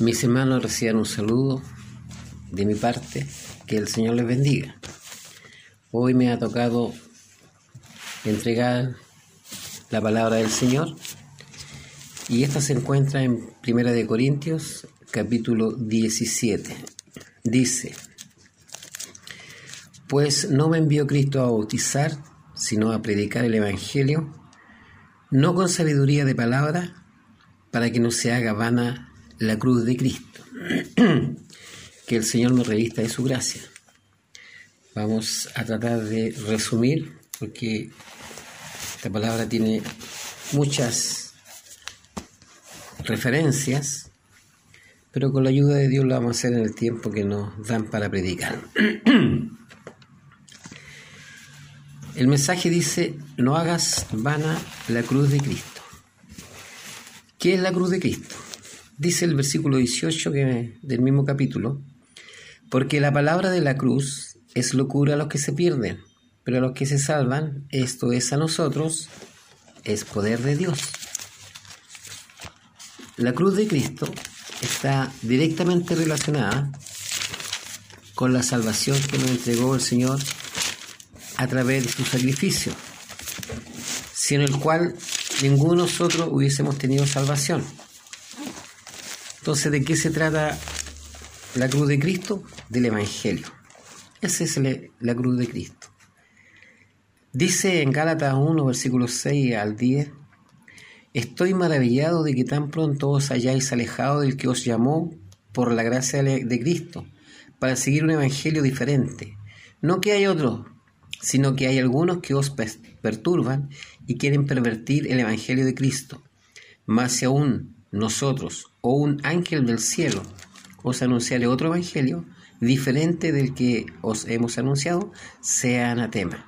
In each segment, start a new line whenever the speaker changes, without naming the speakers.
Mis hermanos reciban un saludo de mi parte, que el Señor les bendiga. Hoy me ha tocado entregar la palabra del Señor y esta se encuentra en Primera de Corintios, capítulo 17. Dice, pues no me envió Cristo a bautizar, sino a predicar el Evangelio, no con sabiduría de palabra, para que no se haga vana la cruz de Cristo. que el Señor nos revista de su gracia. Vamos a tratar de resumir, porque esta palabra tiene muchas referencias, pero con la ayuda de Dios lo vamos a hacer en el tiempo que nos dan para predicar. El mensaje dice, no hagas vana la cruz de Cristo. ¿Qué es la cruz de Cristo? Dice el versículo 18 que, del mismo capítulo, porque la palabra de la cruz es locura a los que se pierden, pero a los que se salvan, esto es a nosotros, es poder de Dios. La cruz de Cristo está directamente relacionada con la salvación que nos entregó el Señor a través de su sacrificio, sin el cual ninguno de nosotros hubiésemos tenido salvación. Entonces, ¿de qué se trata la cruz de Cristo? Del Evangelio. Esa es la cruz de Cristo. Dice en Gálatas 1, versículos 6 al 10, Estoy maravillado de que tan pronto os hayáis alejado del que os llamó por la gracia de Cristo, para seguir un evangelio diferente. No que hay otro, sino que hay algunos que os perturban y quieren pervertir el evangelio de Cristo. Más aún nosotros o un ángel del cielo os anunciare otro evangelio diferente del que os hemos anunciado, sea anatema.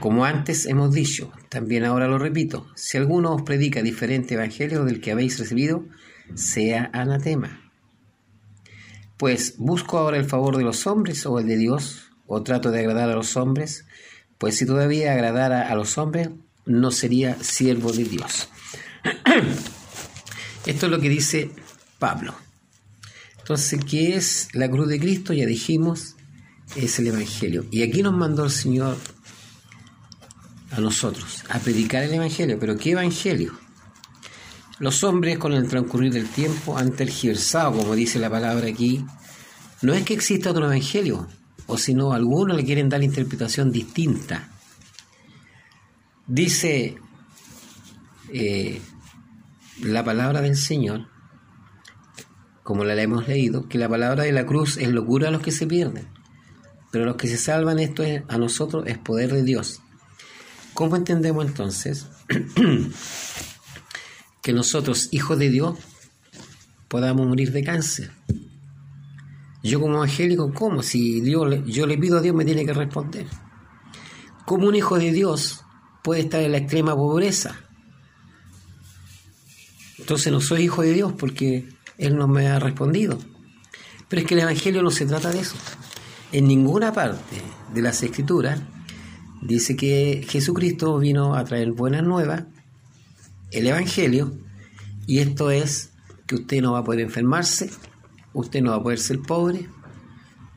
Como antes hemos dicho, también ahora lo repito, si alguno os predica diferente evangelio del que habéis recibido, sea anatema. Pues busco ahora el favor de los hombres o el de Dios, o trato de agradar a los hombres, pues si todavía agradara a los hombres, no sería siervo de Dios. Esto es lo que dice Pablo. Entonces, ¿qué es la cruz de Cristo? Ya dijimos, es el Evangelio. Y aquí nos mandó el Señor a nosotros a predicar el Evangelio. ¿Pero qué Evangelio? Los hombres con el transcurrir del tiempo han tergiversado, como dice la palabra aquí, no es que exista otro Evangelio, o si no, algunos le quieren dar interpretación distinta. Dice eh, la palabra del Señor, como la hemos leído, que la palabra de la cruz es locura a los que se pierden, pero a los que se salvan esto es, a nosotros es poder de Dios. ¿Cómo entendemos entonces que nosotros, hijos de Dios, podamos morir de cáncer? Yo como evangélico, ¿cómo? Si Dios, yo le pido a Dios, me tiene que responder. ¿Cómo un hijo de Dios puede estar en la extrema pobreza? Entonces no soy hijo de Dios porque Él no me ha respondido. Pero es que el Evangelio no se trata de eso. En ninguna parte de las Escrituras dice que Jesucristo vino a traer buenas nuevas, el Evangelio, y esto es que usted no va a poder enfermarse, usted no va a poder ser pobre,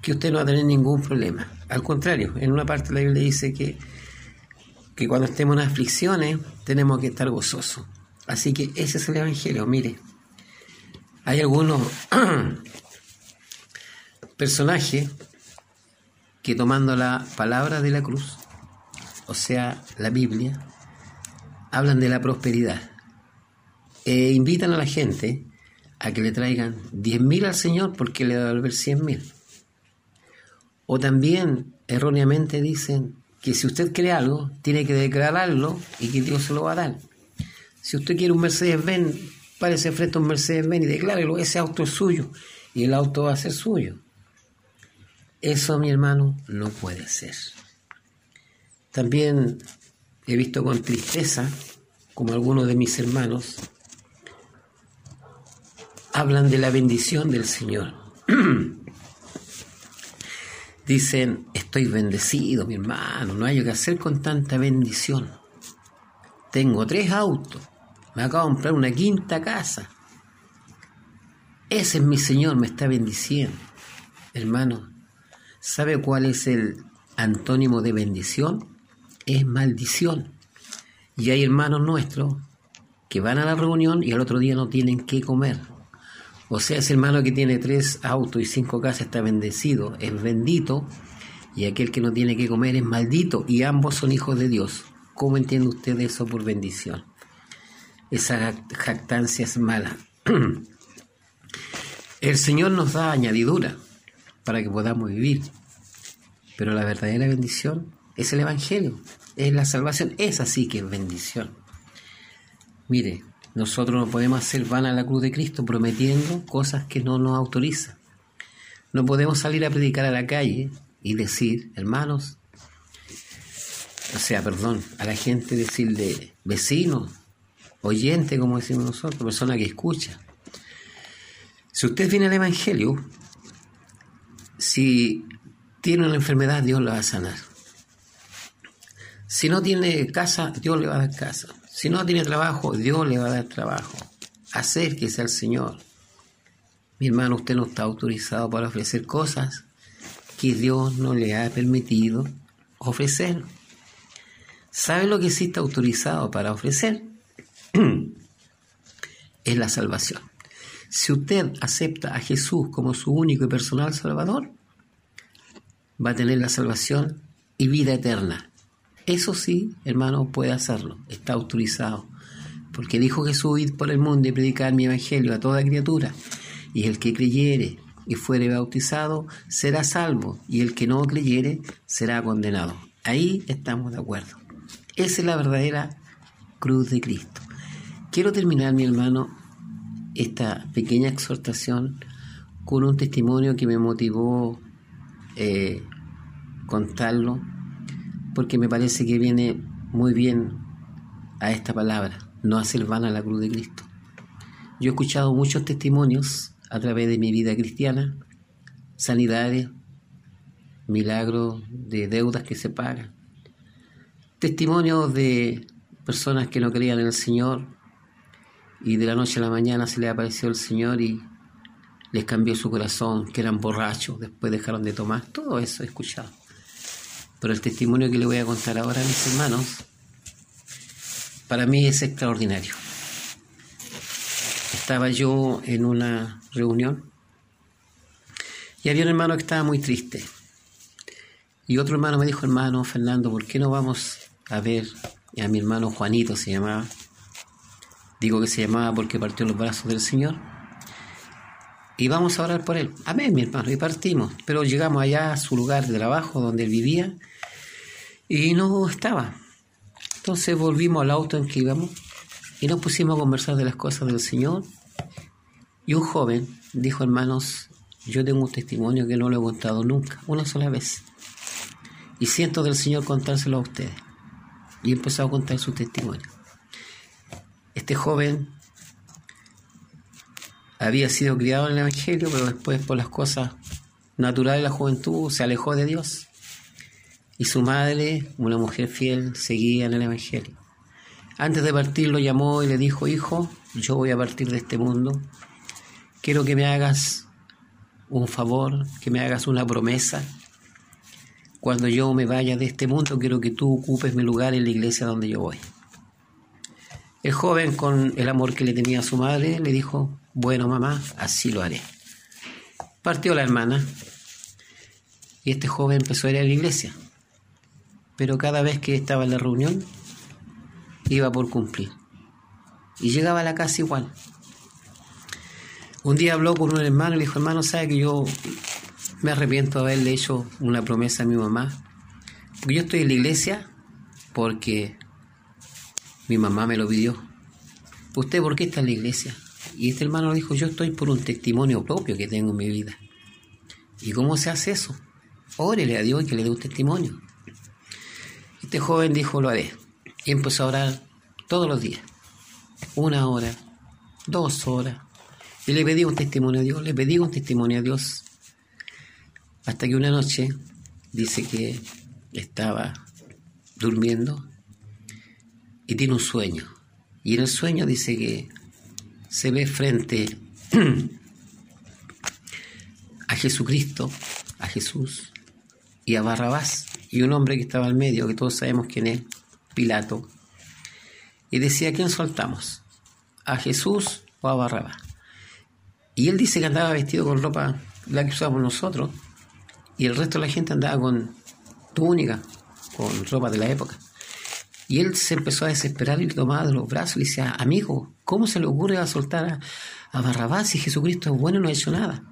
que usted no va a tener ningún problema. Al contrario, en una parte de la Biblia dice que, que cuando estemos en aflicciones tenemos que estar gozosos. Así que ese es el Evangelio, mire. Hay algunos personajes que tomando la palabra de la cruz, o sea, la Biblia, hablan de la prosperidad. E invitan a la gente a que le traigan 10.000 al Señor porque le va a devolver 100.000. O también erróneamente dicen que si usted cree algo, tiene que declararlo y que Dios se lo va a dar. Si usted quiere un Mercedes-Benz, párese frente a un Mercedes-Benz y declárelo, ese auto es suyo y el auto va a ser suyo. Eso, mi hermano, no puede ser. También he visto con tristeza como algunos de mis hermanos hablan de la bendición del Señor. Dicen, estoy bendecido, mi hermano, no hay que hacer con tanta bendición. Tengo tres autos, Me acabo de comprar una quinta casa. Ese es mi Señor, me está bendiciendo. Hermano, ¿sabe cuál es el antónimo de bendición? Es maldición. Y hay hermanos nuestros que van a la reunión y al otro día no tienen qué comer. O sea, ese hermano que tiene tres autos y cinco casas está bendecido, es bendito, y aquel que no tiene que comer es maldito, y ambos son hijos de Dios. ¿Cómo entiende usted eso por bendición? Esa jactancia es mala. El Señor nos da añadidura para que podamos vivir, pero la verdadera bendición es el Evangelio, es la salvación, es así que es bendición. Mire, nosotros no podemos hacer van a la cruz de Cristo prometiendo cosas que no nos autoriza. No podemos salir a predicar a la calle y decir, hermanos, o sea, perdón, a la gente decirle vecino, oyente, como decimos nosotros, persona que escucha. Si usted viene al Evangelio, si tiene una enfermedad, Dios la va a sanar. Si no tiene casa, Dios le va a dar casa. Si no tiene trabajo, Dios le va a dar trabajo. Acérquese al Señor. Mi hermano, usted no está autorizado para ofrecer cosas que Dios no le ha permitido ofrecer. ¿Sabe lo que sí está autorizado para ofrecer? es la salvación. Si usted acepta a Jesús como su único y personal Salvador, va a tener la salvación y vida eterna. Eso sí, hermano, puede hacerlo, está autorizado. Porque dijo Jesús, ir por el mundo y predicar mi evangelio a toda criatura. Y el que creyere y fuere bautizado será salvo, y el que no creyere será condenado. Ahí estamos de acuerdo. Esa es la verdadera cruz de Cristo. Quiero terminar, mi hermano, esta pequeña exhortación con un testimonio que me motivó eh, contarlo porque me parece que viene muy bien a esta palabra, no hacer vana la cruz de Cristo. Yo he escuchado muchos testimonios a través de mi vida cristiana, sanidades, milagros de deudas que se pagan, testimonios de personas que no creían en el Señor y de la noche a la mañana se les apareció el Señor y les cambió su corazón, que eran borrachos, después dejaron de tomar, todo eso he escuchado. Pero el testimonio que le voy a contar ahora a mis hermanos, para mí es extraordinario. Estaba yo en una reunión y había un hermano que estaba muy triste. Y otro hermano me dijo, hermano Fernando, ¿por qué no vamos a ver a mi hermano Juanito se llamaba? Digo que se llamaba porque partió los brazos del Señor. Y vamos a orar por él. Amén, mi hermano. Y partimos. Pero llegamos allá a su lugar de trabajo donde él vivía y no estaba. Entonces volvimos al auto en que íbamos y nos pusimos a conversar de las cosas del Señor. Y un joven dijo, hermanos, yo tengo un testimonio que no lo he contado nunca, una sola vez. Y siento del Señor contárselo a ustedes. Y empezó a contar su testimonio. Este joven había sido criado en el Evangelio, pero después por las cosas naturales de la juventud se alejó de Dios y su madre, una mujer fiel, seguía en el Evangelio. Antes de partir lo llamó y le dijo, hijo, yo voy a partir de este mundo, quiero que me hagas un favor, que me hagas una promesa. Cuando yo me vaya de este mundo, quiero que tú ocupes mi lugar en la iglesia donde yo voy. El joven, con el amor que le tenía a su madre, le dijo, bueno mamá, así lo haré. Partió la hermana y este joven empezó a ir a la iglesia pero cada vez que estaba en la reunión iba por cumplir. Y llegaba a la casa igual. Un día habló con un hermano y le dijo, hermano, ¿sabe que yo me arrepiento de haberle hecho una promesa a mi mamá? Porque yo estoy en la iglesia porque mi mamá me lo pidió. ¿Usted por qué está en la iglesia? Y este hermano dijo, yo estoy por un testimonio propio que tengo en mi vida. ¿Y cómo se hace eso? Órele a Dios y que le dé un testimonio. Este joven dijo, lo haré. Y empezó a orar todos los días. Una hora, dos horas. Y le pedí un testimonio a Dios, le pedí un testimonio a Dios. Hasta que una noche dice que estaba durmiendo y tiene un sueño. Y en el sueño dice que se ve frente a Jesucristo, a Jesús y a Barrabás y un hombre que estaba al medio, que todos sabemos quién es, Pilato. Y decía, ¿quién soltamos? ¿A Jesús o a Barrabás? Y él dice que andaba vestido con ropa, la que usamos nosotros, y el resto de la gente andaba con túnica, con ropa de la época. Y él se empezó a desesperar y le tomaba de los brazos y decía, amigo, ¿cómo se le ocurre a soltar a, Barrabás si Jesucristo es bueno y no ha hecho nada?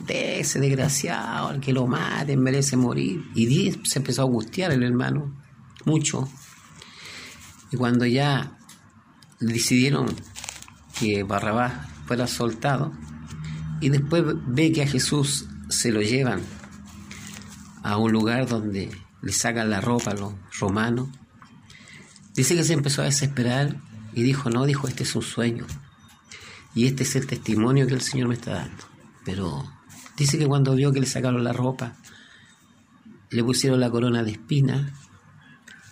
De ese desgraciado, al que lo maten, merece morir. Y se empezó a angustiar el hermano, mucho. Y cuando ya decidieron que Barrabás fuera soltado, y después ve que a Jesús se lo llevan a un lugar donde le sacan la ropa a los romanos. Dice que se empezó a desesperar y dijo, no, dijo, este es un sueño. Y este es el testimonio que el Señor me está dando. Pero dice que cuando vio que le sacaron la ropa, le pusieron la corona de espina,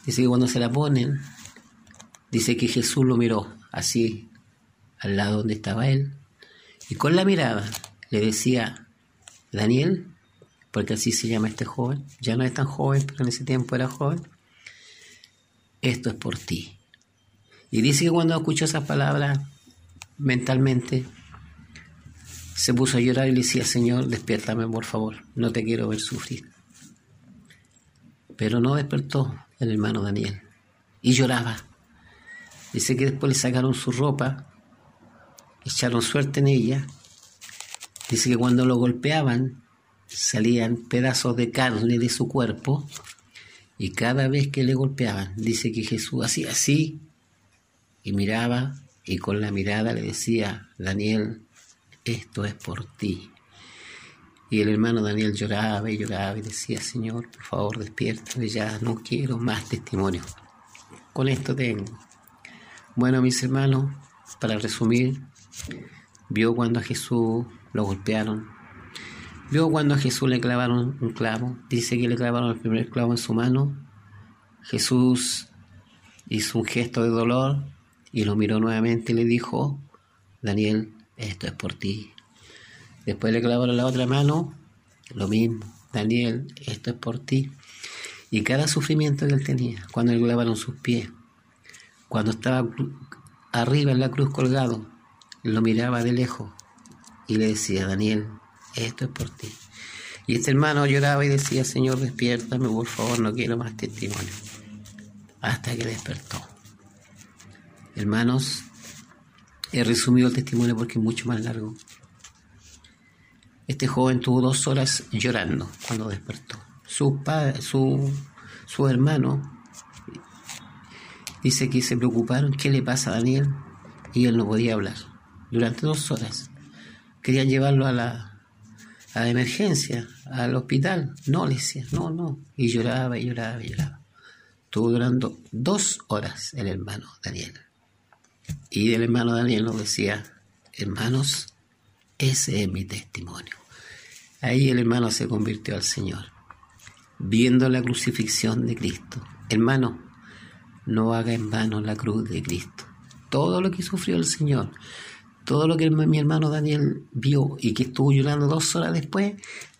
dice que cuando se la ponen, dice que Jesús lo miró así al lado donde estaba él y con la mirada le decía, Daniel, porque así se llama este joven, ya no es tan joven, pero en ese tiempo era joven, esto es por ti. Y dice que cuando escuchó esas palabras mentalmente, se puso a llorar y le decía, Señor, despiértame por favor, no te quiero ver sufrir. Pero no despertó el hermano Daniel y lloraba. Dice que después le sacaron su ropa echaron suerte en ella. Dice que cuando lo golpeaban salían pedazos de carne de su cuerpo y cada vez que le golpeaban, dice que Jesús hacía así y miraba y con la mirada le decía, Daniel, esto es por ti. Y el hermano Daniel lloraba y lloraba y decía, Señor, por favor, despiértame ya, no quiero más testimonio. Con esto tengo. Bueno, mis hermanos, para resumir, Vio cuando a Jesús lo golpearon. Vio cuando a Jesús le clavaron un clavo. Dice que le clavaron el primer clavo en su mano. Jesús hizo un gesto de dolor y lo miró nuevamente y le dijo, Daniel, esto es por ti. Después le clavaron la otra mano, lo mismo, Daniel, esto es por ti. Y cada sufrimiento que él tenía, cuando le clavaron sus pies, cuando estaba arriba en la cruz colgado, lo miraba de lejos y le decía, Daniel, esto es por ti. Y este hermano lloraba y decía, Señor, despiértame, por favor, no quiero más testimonio. Hasta que despertó. Hermanos, he resumido el testimonio porque es mucho más largo. Este joven tuvo dos horas llorando cuando despertó. Su, padre, su, su hermano dice que se preocuparon, ¿qué le pasa a Daniel? Y él no podía hablar durante dos horas. Querían llevarlo a la, a emergencia, al hospital. No, le decía, no, no. Y lloraba y lloraba y lloraba. Estuvo durando dos horas el hermano Daniel. Y el hermano Daniel nos decía, hermanos, ese es mi testimonio. Ahí el hermano se convirtió al Señor, viendo la crucifixión de Cristo. Hermano, no haga en vano la cruz de Cristo. Todo lo que sufrió el Señor, todo lo que mi hermano Daniel vio y que estuvo llorando dos horas después,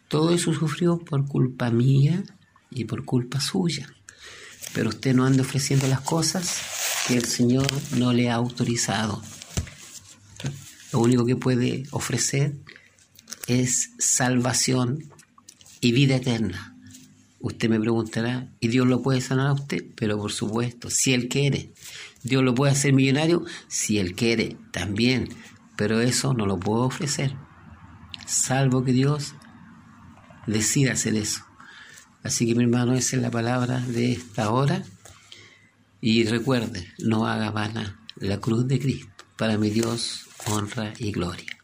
todo eso sufrió por culpa mía y por culpa suya. Pero usted no anda ofreciendo las cosas que el Señor no le ha autorizado. Lo único que puede ofrecer es salvación y vida eterna. Usted me preguntará, ¿y Dios lo puede sanar a usted? Pero por supuesto, si Él quiere. Dios lo puede hacer millonario, si Él quiere, también pero eso no lo puedo ofrecer, salvo que Dios decida hacer eso. Así que mi hermano, esa es la palabra de esta hora. Y recuerde, no haga vana la cruz de Cristo. Para mi Dios, honra y gloria.